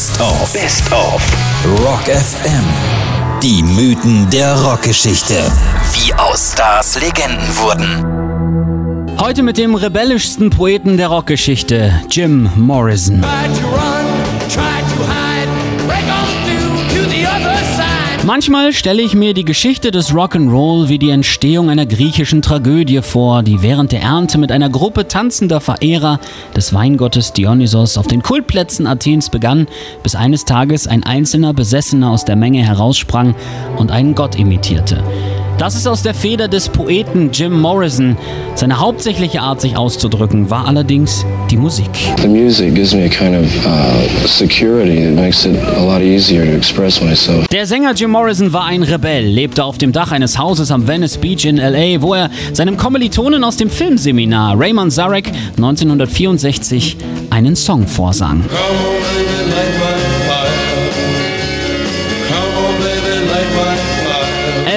Best of. Best of. Rock FM. Die Mythen der Rockgeschichte. Wie aus Stars Legenden wurden. Heute mit dem rebellischsten Poeten der Rockgeschichte, Jim Morrison. Manchmal stelle ich mir die Geschichte des Rock'n'Roll wie die Entstehung einer griechischen Tragödie vor, die während der Ernte mit einer Gruppe tanzender Verehrer des Weingottes Dionysos auf den Kultplätzen Athens begann, bis eines Tages ein einzelner Besessener aus der Menge heraussprang und einen Gott imitierte. Das ist aus der Feder des Poeten Jim Morrison. Seine hauptsächliche Art, sich auszudrücken, war allerdings die Musik. The music gives me a kind of uh, security that makes it a lot easier to express myself. Der Sänger Jim Morrison war ein Rebell, lebte auf dem Dach eines Hauses am Venice Beach in LA, wo er seinem Kommilitonen aus dem Filmseminar Raymond Zarek 1964 einen Song vorsang. Come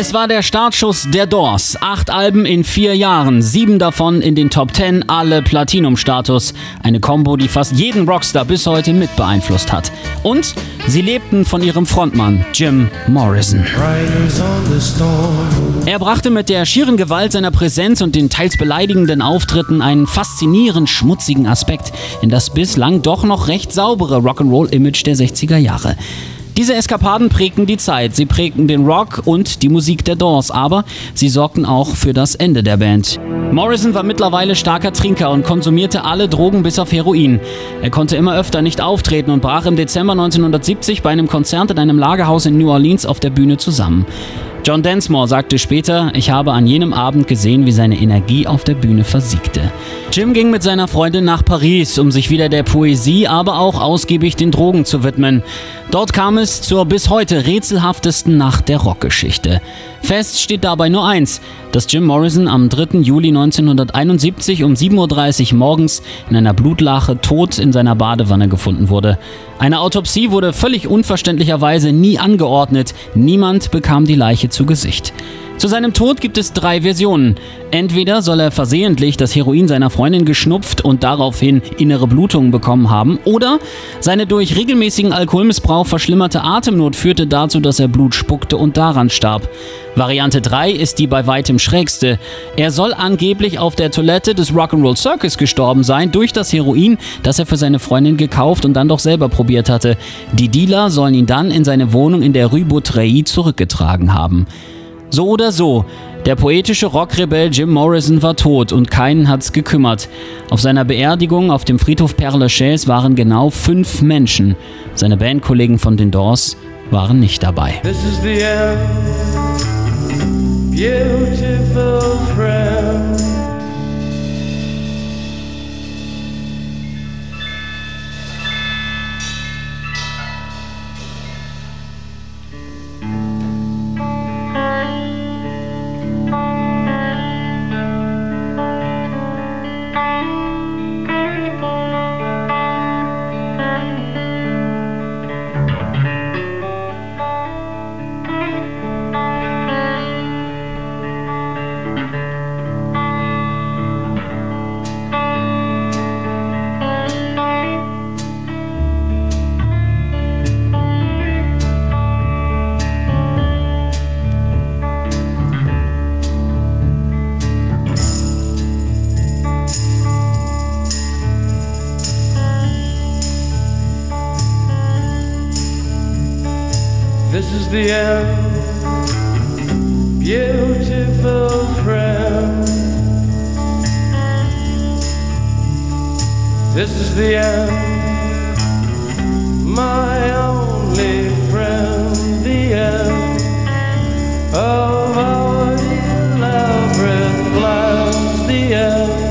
Es war der Startschuss der Doors. Acht Alben in vier Jahren, sieben davon in den Top Ten, alle Platinum-Status. Eine Combo, die fast jeden Rockstar bis heute mit beeinflusst hat. Und sie lebten von ihrem Frontmann, Jim Morrison. Er brachte mit der schieren Gewalt seiner Präsenz und den teils beleidigenden Auftritten einen faszinierend schmutzigen Aspekt in das bislang doch noch recht saubere Rock'n'Roll-Image der 60er Jahre. Diese Eskapaden prägten die Zeit, sie prägten den Rock und die Musik der Doors, aber sie sorgten auch für das Ende der Band. Morrison war mittlerweile starker Trinker und konsumierte alle Drogen bis auf Heroin. Er konnte immer öfter nicht auftreten und brach im Dezember 1970 bei einem Konzert in einem Lagerhaus in New Orleans auf der Bühne zusammen. John Densmore sagte später, ich habe an jenem Abend gesehen, wie seine Energie auf der Bühne versiegte. Jim ging mit seiner Freundin nach Paris, um sich wieder der Poesie, aber auch ausgiebig den Drogen zu widmen. Dort kam es zur bis heute rätselhaftesten Nacht der Rockgeschichte. Fest steht dabei nur eins, dass Jim Morrison am 3. Juli 1971 um 7.30 Uhr morgens in einer Blutlache tot in seiner Badewanne gefunden wurde. Eine Autopsie wurde völlig unverständlicherweise nie angeordnet, niemand bekam die Leiche zu Gesicht. Zu seinem Tod gibt es drei Versionen. Entweder soll er versehentlich das Heroin seiner Freundin geschnupft und daraufhin innere Blutungen bekommen haben, oder seine durch regelmäßigen Alkoholmissbrauch verschlimmerte Atemnot führte dazu, dass er Blut spuckte und daran starb. Variante 3 ist die bei weitem schrägste. Er soll angeblich auf der Toilette des Rock'n'Roll Circus gestorben sein durch das Heroin, das er für seine Freundin gekauft und dann doch selber probiert hatte. Die Dealer sollen ihn dann in seine Wohnung in der Rue Boutrey zurückgetragen haben. So oder so, der poetische Rockrebell Jim Morrison war tot und keinen hat's gekümmert. Auf seiner Beerdigung auf dem Friedhof Père Lachaise waren genau fünf Menschen. Seine Bandkollegen von den Doors waren nicht dabei. This is the end. Beautiful friend. The end, beautiful friend. This is the end, my only friend, the end of our elaborate plans, the end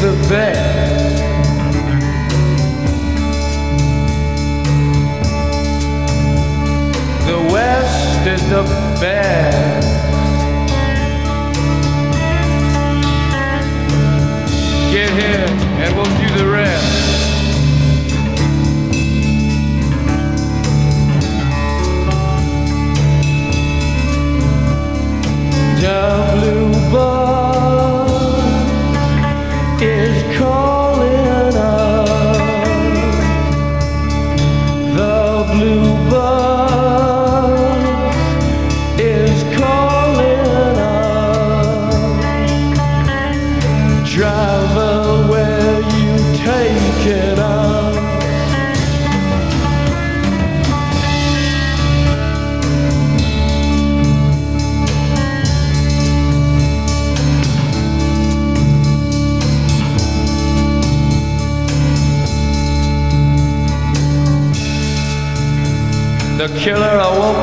the bed. The West is the best. Get here and we'll do the rest.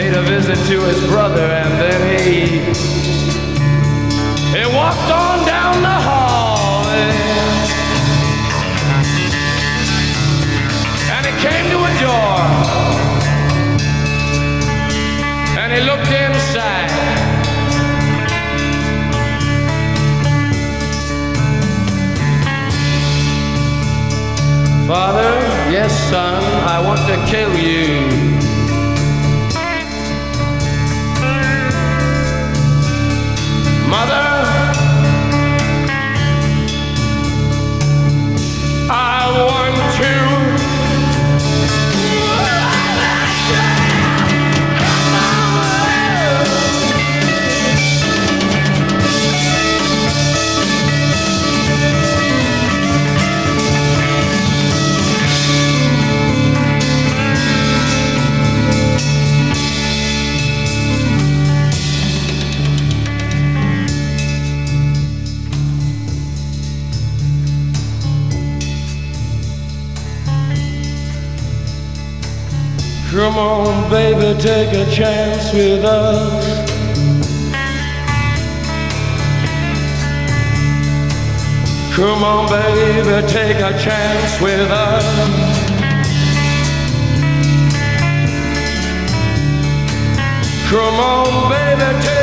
paid a visit to his brother and then Come on, baby, take a chance with us. Come on, baby, take a chance with us. Come on, baby,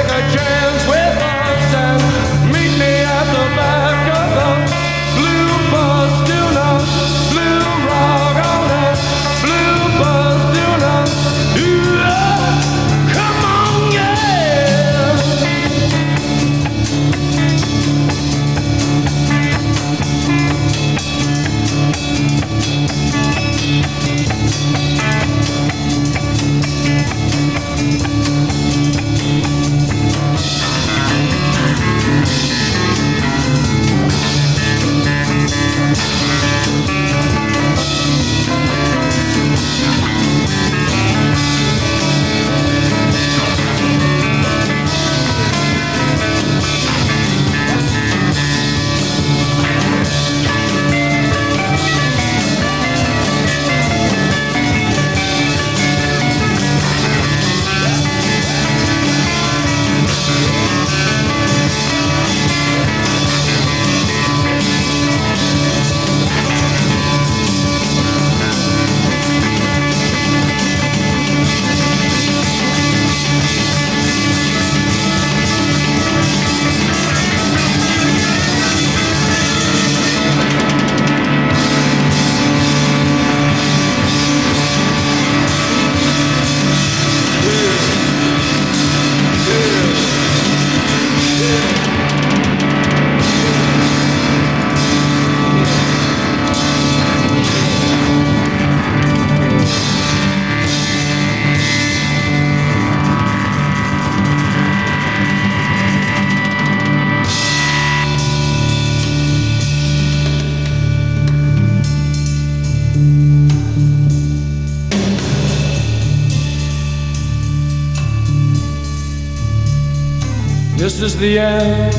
This is the end,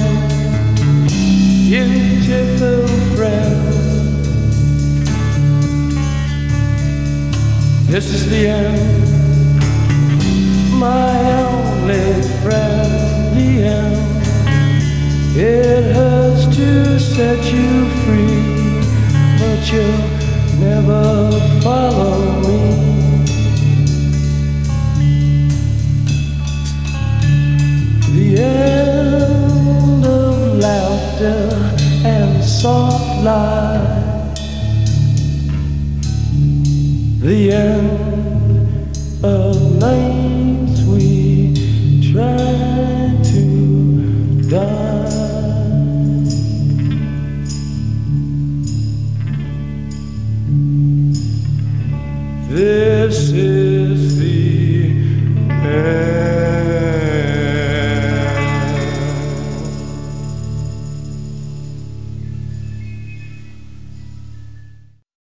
beautiful friend. This is the end, my only friend. The end. It hurts to set you free, but you'll never follow soft light. The end of nights